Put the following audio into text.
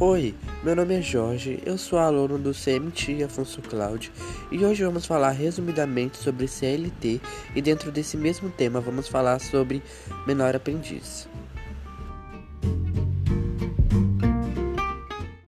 Oi, meu nome é Jorge, eu sou aluno do CMT Afonso Cláudio e hoje vamos falar resumidamente sobre CLT e dentro desse mesmo tema vamos falar sobre menor aprendiz.